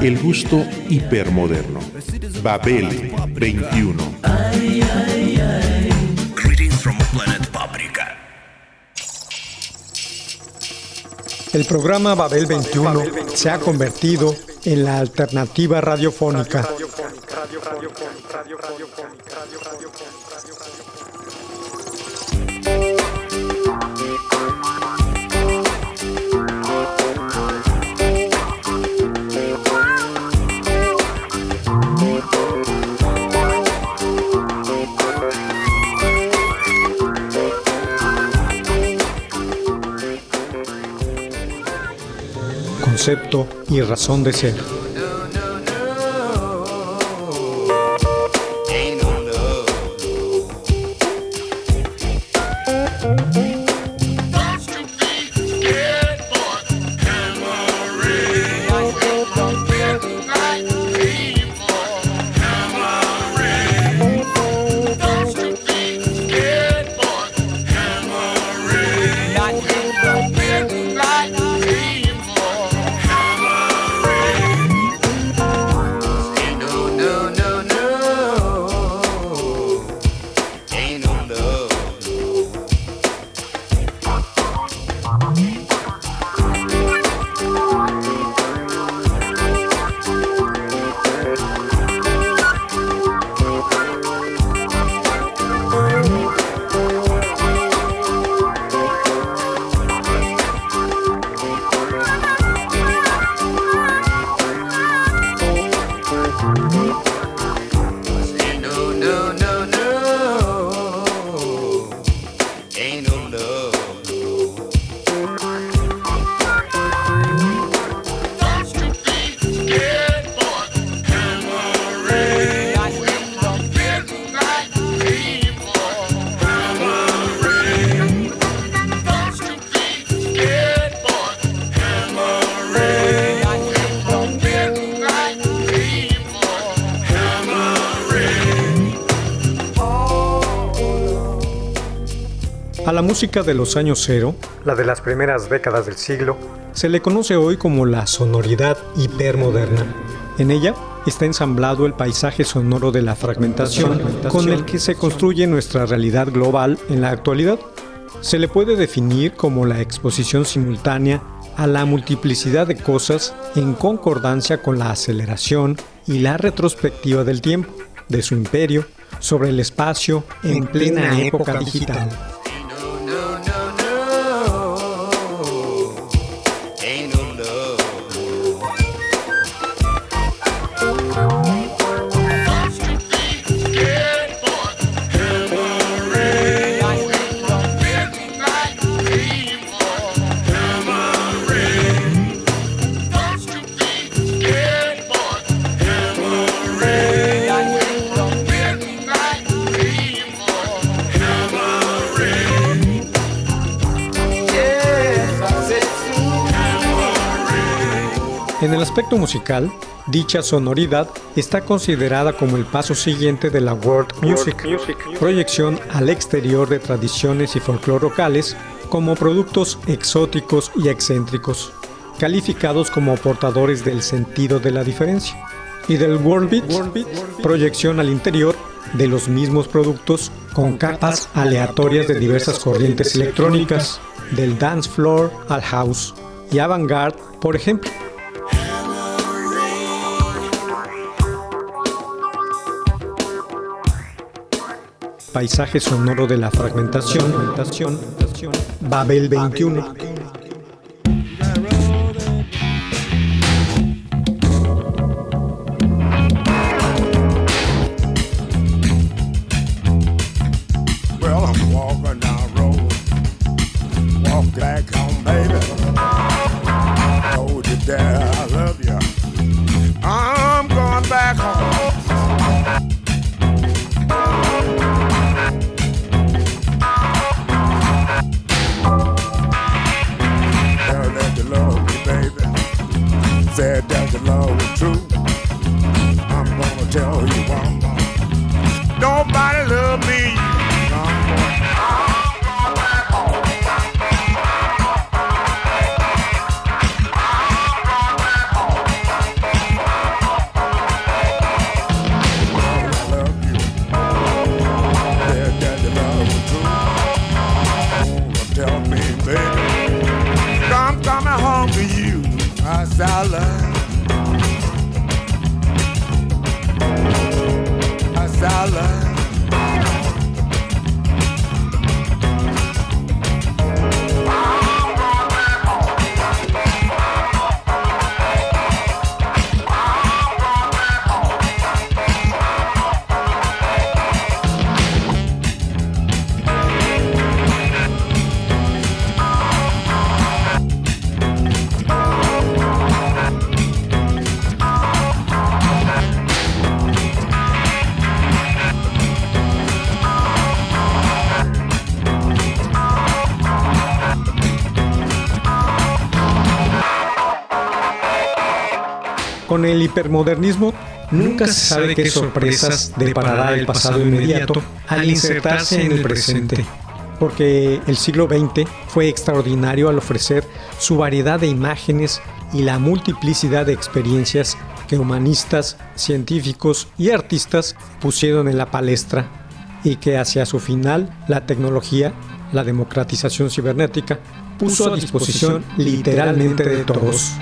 El gusto hipermoderno. Babel 21. Greetings from planet Paprika. El programa Babel 21 se ha convertido en la alternativa radiofónica. Concepto y razón de ser. A la música de los años cero, la de las primeras décadas del siglo, se le conoce hoy como la sonoridad hipermoderna. En ella está ensamblado el paisaje sonoro de la fragmentación con el que se construye nuestra realidad global en la actualidad. Se le puede definir como la exposición simultánea a la multiplicidad de cosas en concordancia con la aceleración y la retrospectiva del tiempo, de su imperio, sobre el espacio en plena época digital. Aspecto musical, dicha sonoridad está considerada como el paso siguiente de la world music, proyección al exterior de tradiciones y folclore locales como productos exóticos y excéntricos, calificados como portadores del sentido de la diferencia, y del world beat, proyección al interior de los mismos productos con capas aleatorias de diversas corrientes electrónicas, del dance floor al house y avant-garde, por ejemplo. Paisaje sonoro de la fragmentación, Babel 21. dollar. El hipermodernismo nunca se sabe qué sorpresas deparará el pasado inmediato al insertarse en el presente, porque el siglo XX fue extraordinario al ofrecer su variedad de imágenes y la multiplicidad de experiencias que humanistas, científicos y artistas pusieron en la palestra y que hacia su final la tecnología, la democratización cibernética, puso a disposición literalmente de todos.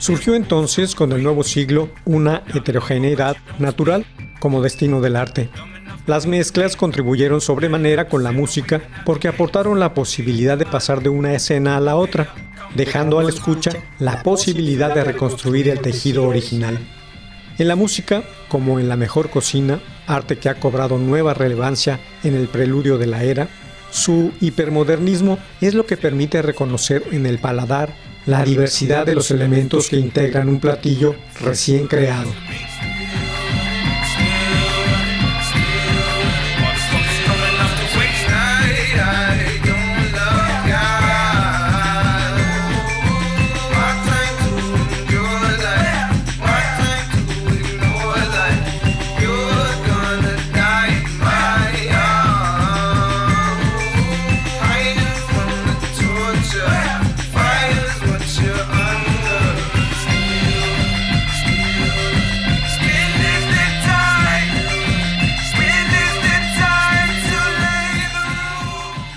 Surgió entonces con el nuevo siglo una heterogeneidad natural como destino del arte. Las mezclas contribuyeron sobremanera con la música porque aportaron la posibilidad de pasar de una escena a la otra, dejando al escucha la posibilidad de reconstruir el tejido original. En la música, como en la mejor cocina, arte que ha cobrado nueva relevancia en el preludio de la era, su hipermodernismo es lo que permite reconocer en el paladar la diversidad de los elementos que integran un platillo recién creado.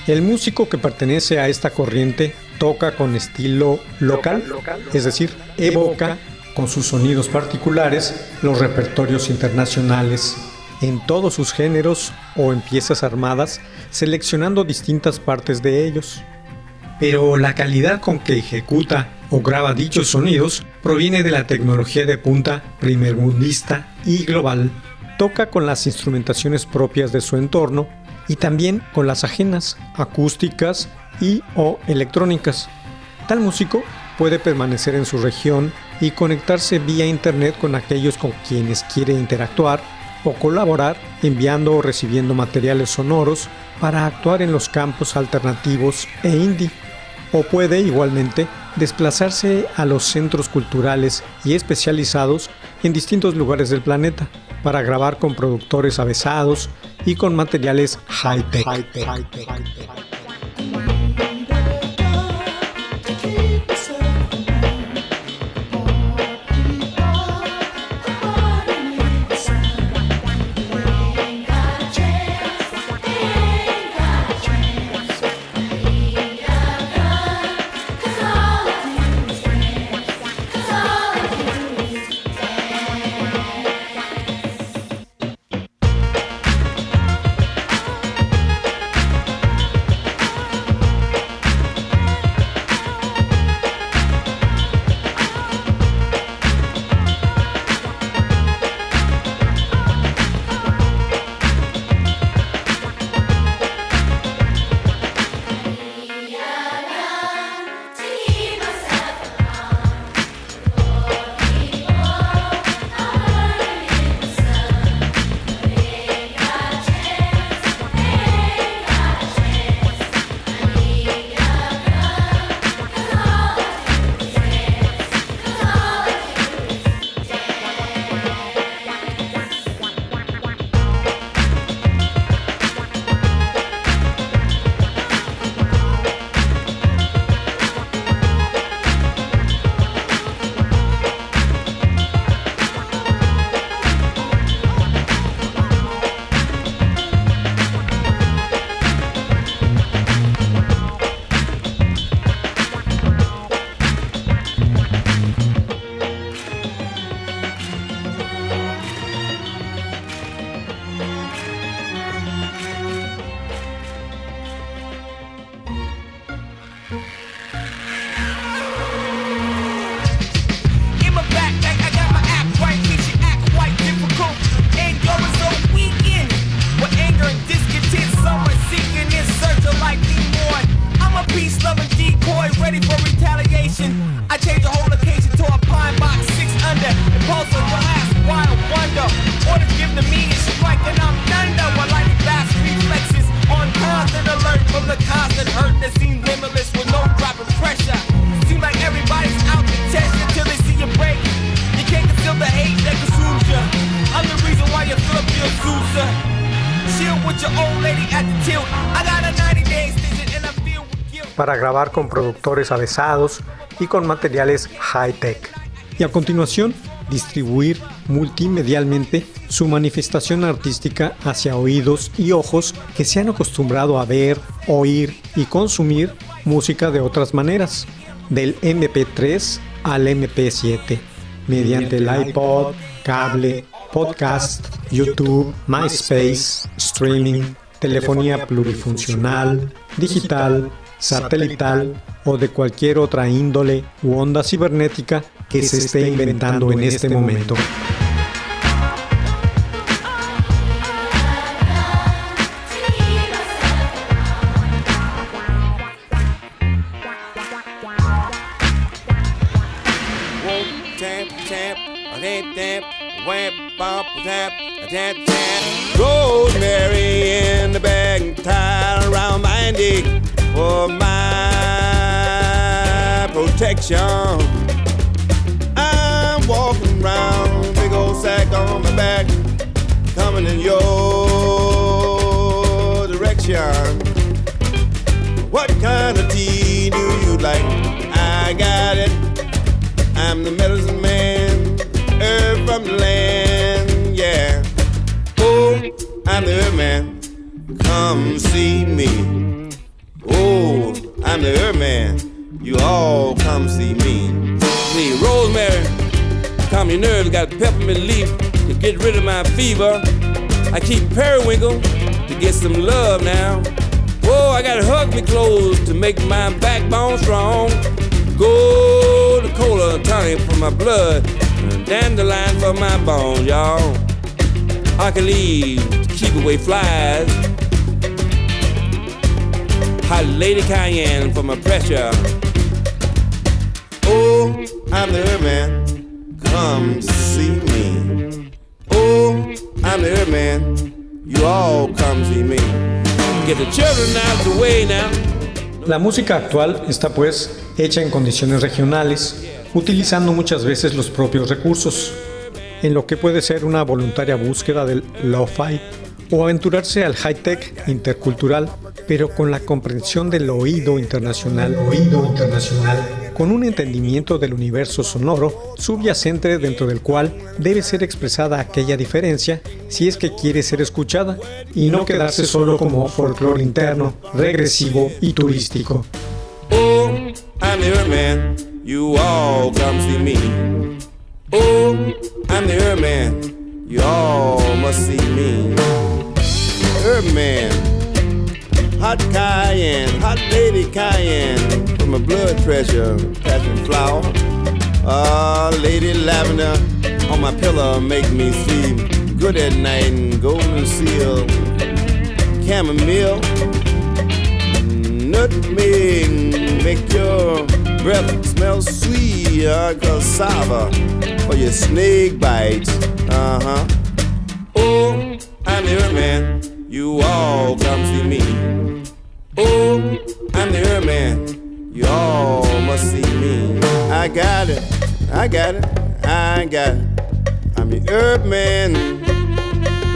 El músico que pertenece a esta corriente toca con estilo local, es decir, evoca con sus sonidos particulares los repertorios internacionales en todos sus géneros o en piezas armadas, seleccionando distintas partes de ellos. Pero la calidad con que ejecuta o graba dichos sonidos proviene de la tecnología de punta primermundista y global. Toca con las instrumentaciones propias de su entorno y también con las ajenas, acústicas y o electrónicas. Tal músico puede permanecer en su región y conectarse vía internet con aquellos con quienes quiere interactuar o colaborar enviando o recibiendo materiales sonoros para actuar en los campos alternativos e indie. O puede igualmente desplazarse a los centros culturales y especializados en distintos lugares del planeta para grabar con productores avesados y con materiales high-tech. that grabar con productores avesados y con materiales high-tech. Y a continuación, distribuir multimedialmente su manifestación artística hacia oídos y ojos que se han acostumbrado a ver, oír y consumir música de otras maneras, del MP3 al MP7, mediante el iPod, cable, podcast, YouTube, MySpace, streaming, telefonía plurifuncional, digital, satelital o de cualquier otra índole u onda cibernética que se esté inventando en este momento. My protection. I'm walking around, big old sack on my back, coming in your direction. What kind of tea do you like? I got it. I'm the medicine man, herb from the land, yeah. Oh, I'm the herb man. Come see me. Oh, I'm the herb man. You all come see me. Need rosemary, calm your nerves. Got peppermint leaf to get rid of my fever. I keep periwinkle to get some love now. Whoa, I gotta hug me close to make my backbone strong. Gold cola tonic for my blood, dandelion for my bones, y'all. I can leave to keep away flies. Hot lady cayenne for my pressure. Oh, I'm the man. Come see me. Oh, I'm the man. You all come see me. Get the children out the way now. La música actual está pues hecha en condiciones regionales, utilizando muchas veces los propios recursos, en lo que puede ser una voluntaria búsqueda del lo-fi o aventurarse al high-tech intercultural, pero con la comprensión del oído internacional, oído internacional, con un entendimiento del universo sonoro subyacente dentro del cual debe ser expresada aquella diferencia si es que quiere ser escuchada y no quedarse solo como folclore interno, regresivo y turístico. Oh, I'm. You all come see me. Oh, I'm the. You all must see me. Hot hot. My blood pressure, passion flower. Ah, lady lavender on my pillow make me sleep good at night. And golden seal, chamomile nutmeg make your breath smell sweet. Uh, cassava for your snake bites. Uh huh. Oh, I'm the herb man. You all come see me. Oh, I'm the man. You all must see me. I got it. I got it. I got it. I'm the herb man.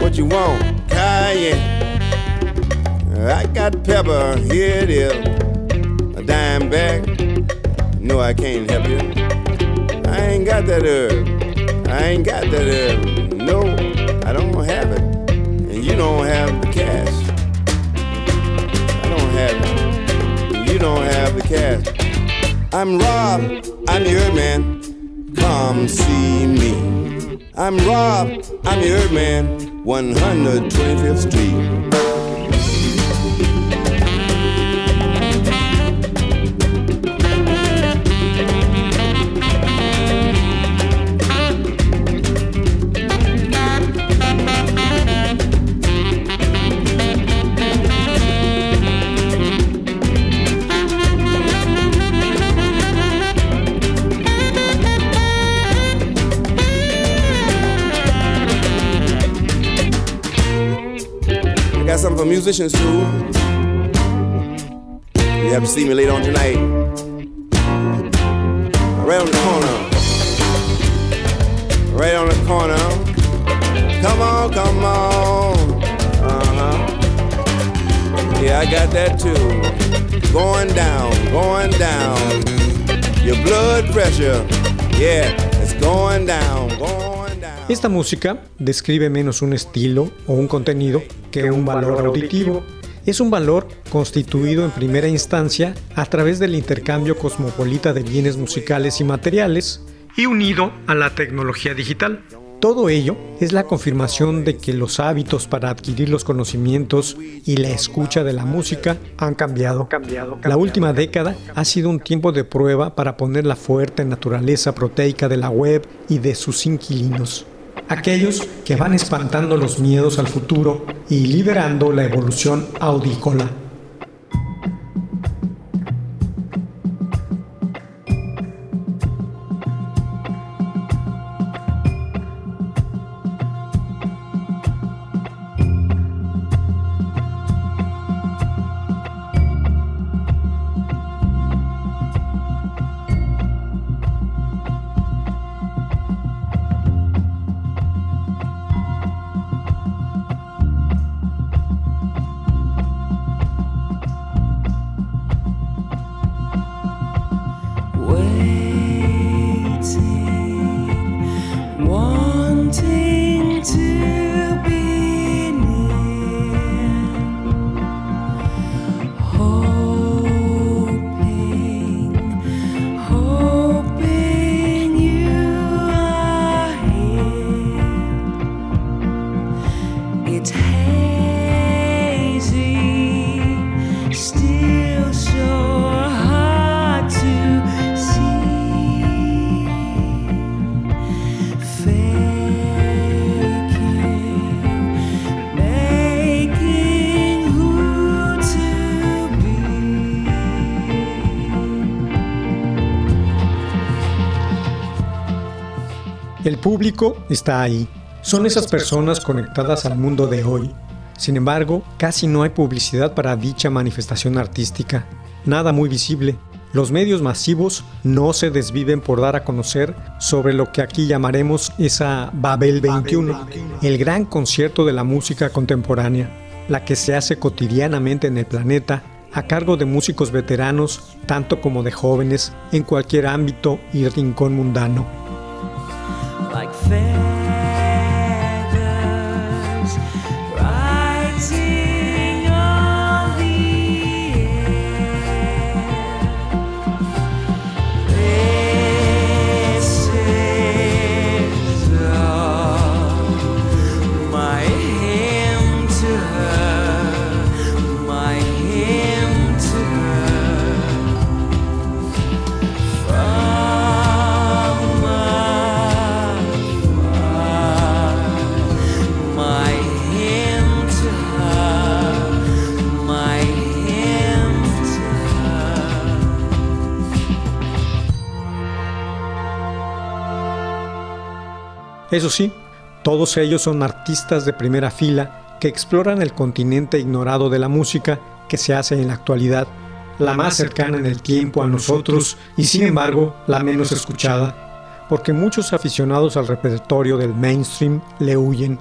What you want? Cayenne. I got pepper, here it is. A dime bag. No, I can't help you. I ain't got that herb. I ain't got that herb. No, I don't have it. And you don't have the the. I'm Rob. I'm your man. Come see me. I'm Rob. I'm your man. 125th Street. Musicians too. You have to see me later on tonight. Right on the corner. Right on the corner. Come on, come on. Uh huh. Yeah, I got that too. Going down, going down. Your blood pressure. Yeah, it's going down, going down. Esta música describe menos un estilo o un contenido que un valor auditivo. Es un valor constituido en primera instancia a través del intercambio cosmopolita de bienes musicales y materiales y unido a la tecnología digital. Todo ello es la confirmación de que los hábitos para adquirir los conocimientos y la escucha de la música han cambiado. La última década ha sido un tiempo de prueba para poner la fuerte naturaleza proteica de la web y de sus inquilinos. Aquellos que van espantando los miedos al futuro y liberando la evolución audícola. Público está ahí. Son esas personas conectadas al mundo de hoy. Sin embargo, casi no hay publicidad para dicha manifestación artística. Nada muy visible. Los medios masivos no se desviven por dar a conocer sobre lo que aquí llamaremos esa Babel 21, el gran concierto de la música contemporánea, la que se hace cotidianamente en el planeta a cargo de músicos veteranos, tanto como de jóvenes, en cualquier ámbito y rincón mundano. fair. Eso sí, todos ellos son artistas de primera fila que exploran el continente ignorado de la música que se hace en la actualidad, la más cercana en el tiempo a nosotros y sin embargo la menos escuchada, porque muchos aficionados al repertorio del mainstream le huyen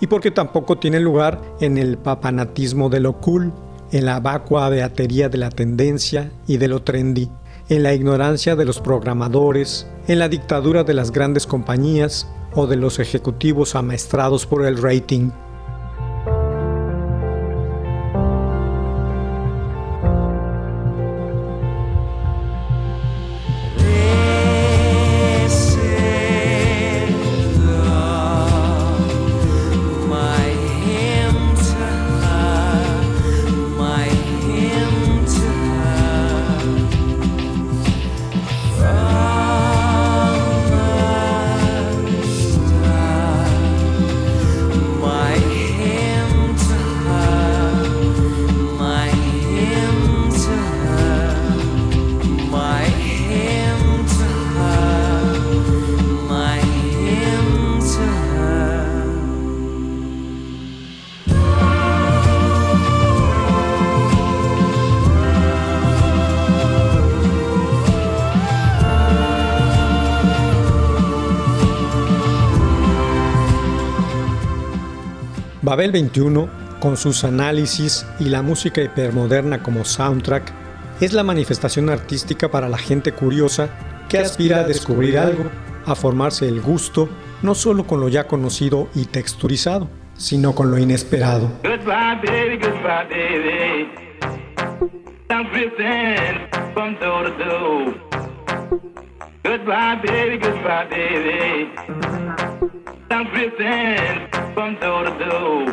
y porque tampoco tiene lugar en el papanatismo de lo cool, en la vacua beatería de la tendencia y de lo trendy, en la ignorancia de los programadores, en la dictadura de las grandes compañías o de los ejecutivos amaestrados por el rating. Babel 21, con sus análisis y la música hipermoderna como soundtrack, es la manifestación artística para la gente curiosa que aspira a descubrir algo, a formarse el gusto, no solo con lo ya conocido y texturizado, sino con lo inesperado. Goodbye, baby, goodbye, baby. I'm drifting from door to door.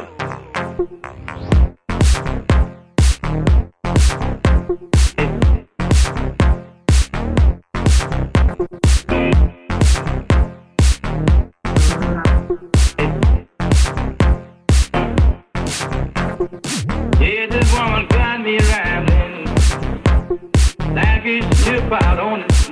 Yeah, this woman got me like out on the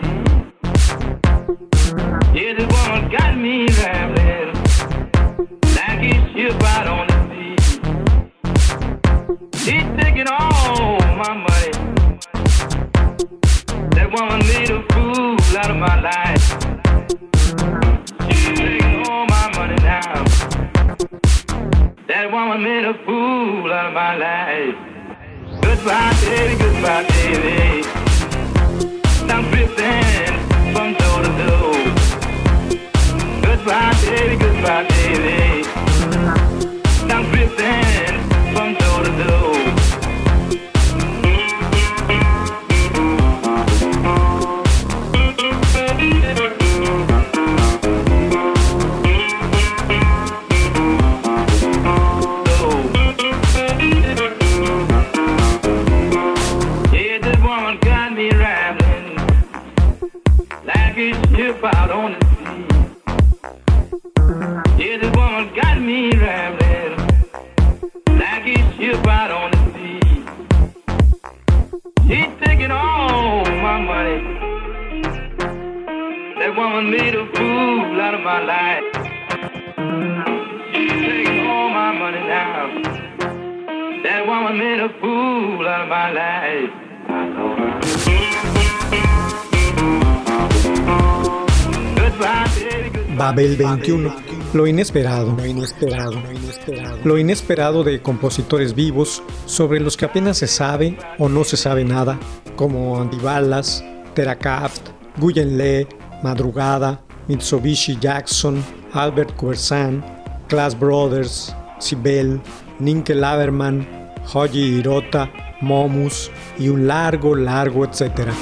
Babel 21. Lo inesperado, lo inesperado, lo inesperado de compositores vivos sobre los que apenas se sabe o no se sabe nada, como Andy Ballas, Terracaft, Guyen Lee, Madrugada, Mitsubishi Jackson, Albert Kuersan, Class Brothers, Sibel, Ninke Laverman, Hoji Hirota, Momus y un largo, largo etcétera.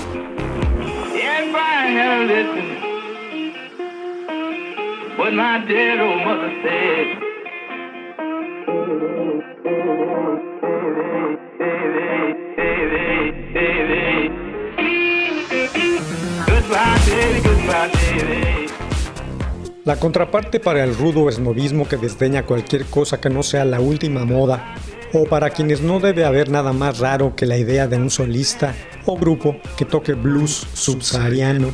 La contraparte para el rudo esnovismo que desdeña cualquier cosa que no sea la última moda, o para quienes no debe haber nada más raro que la idea de un solista o grupo que toque blues subsahariano,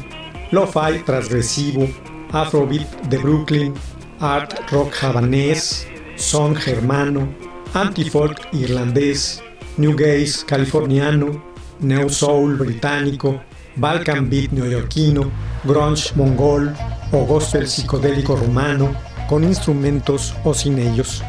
lo-fi transgresivo, afrobeat de Brooklyn, art rock javanés, son germano, anti-folk irlandés, new gaze californiano, neo soul británico, Balkan beat neoyorquino, grunge mongol o gospel psicodélico rumano, con instrumentos o sin ellos.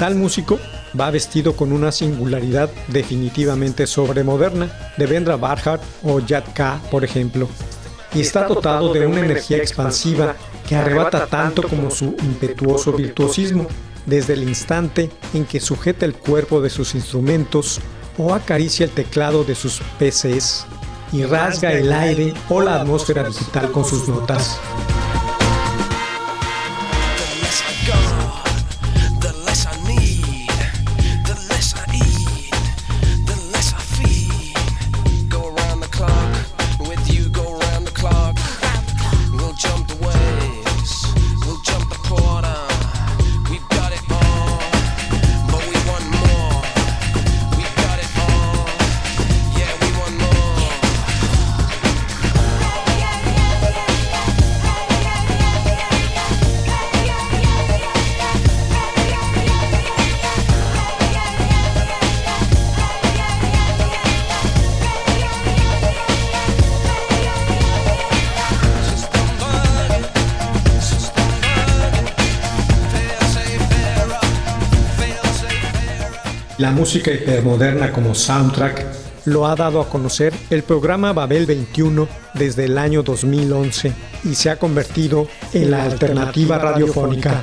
Tal músico va vestido con una singularidad definitivamente sobremoderna, de Vendra Barhart o Yad K, por ejemplo, y está dotado de una energía expansiva que arrebata tanto como su impetuoso virtuosismo, desde el instante en que sujeta el cuerpo de sus instrumentos o acaricia el teclado de sus PCs y rasga el aire o la atmósfera digital con sus notas. La música hipermoderna como soundtrack lo ha dado a conocer el programa Babel 21 desde el año 2011 y se ha convertido en la alternativa radiofónica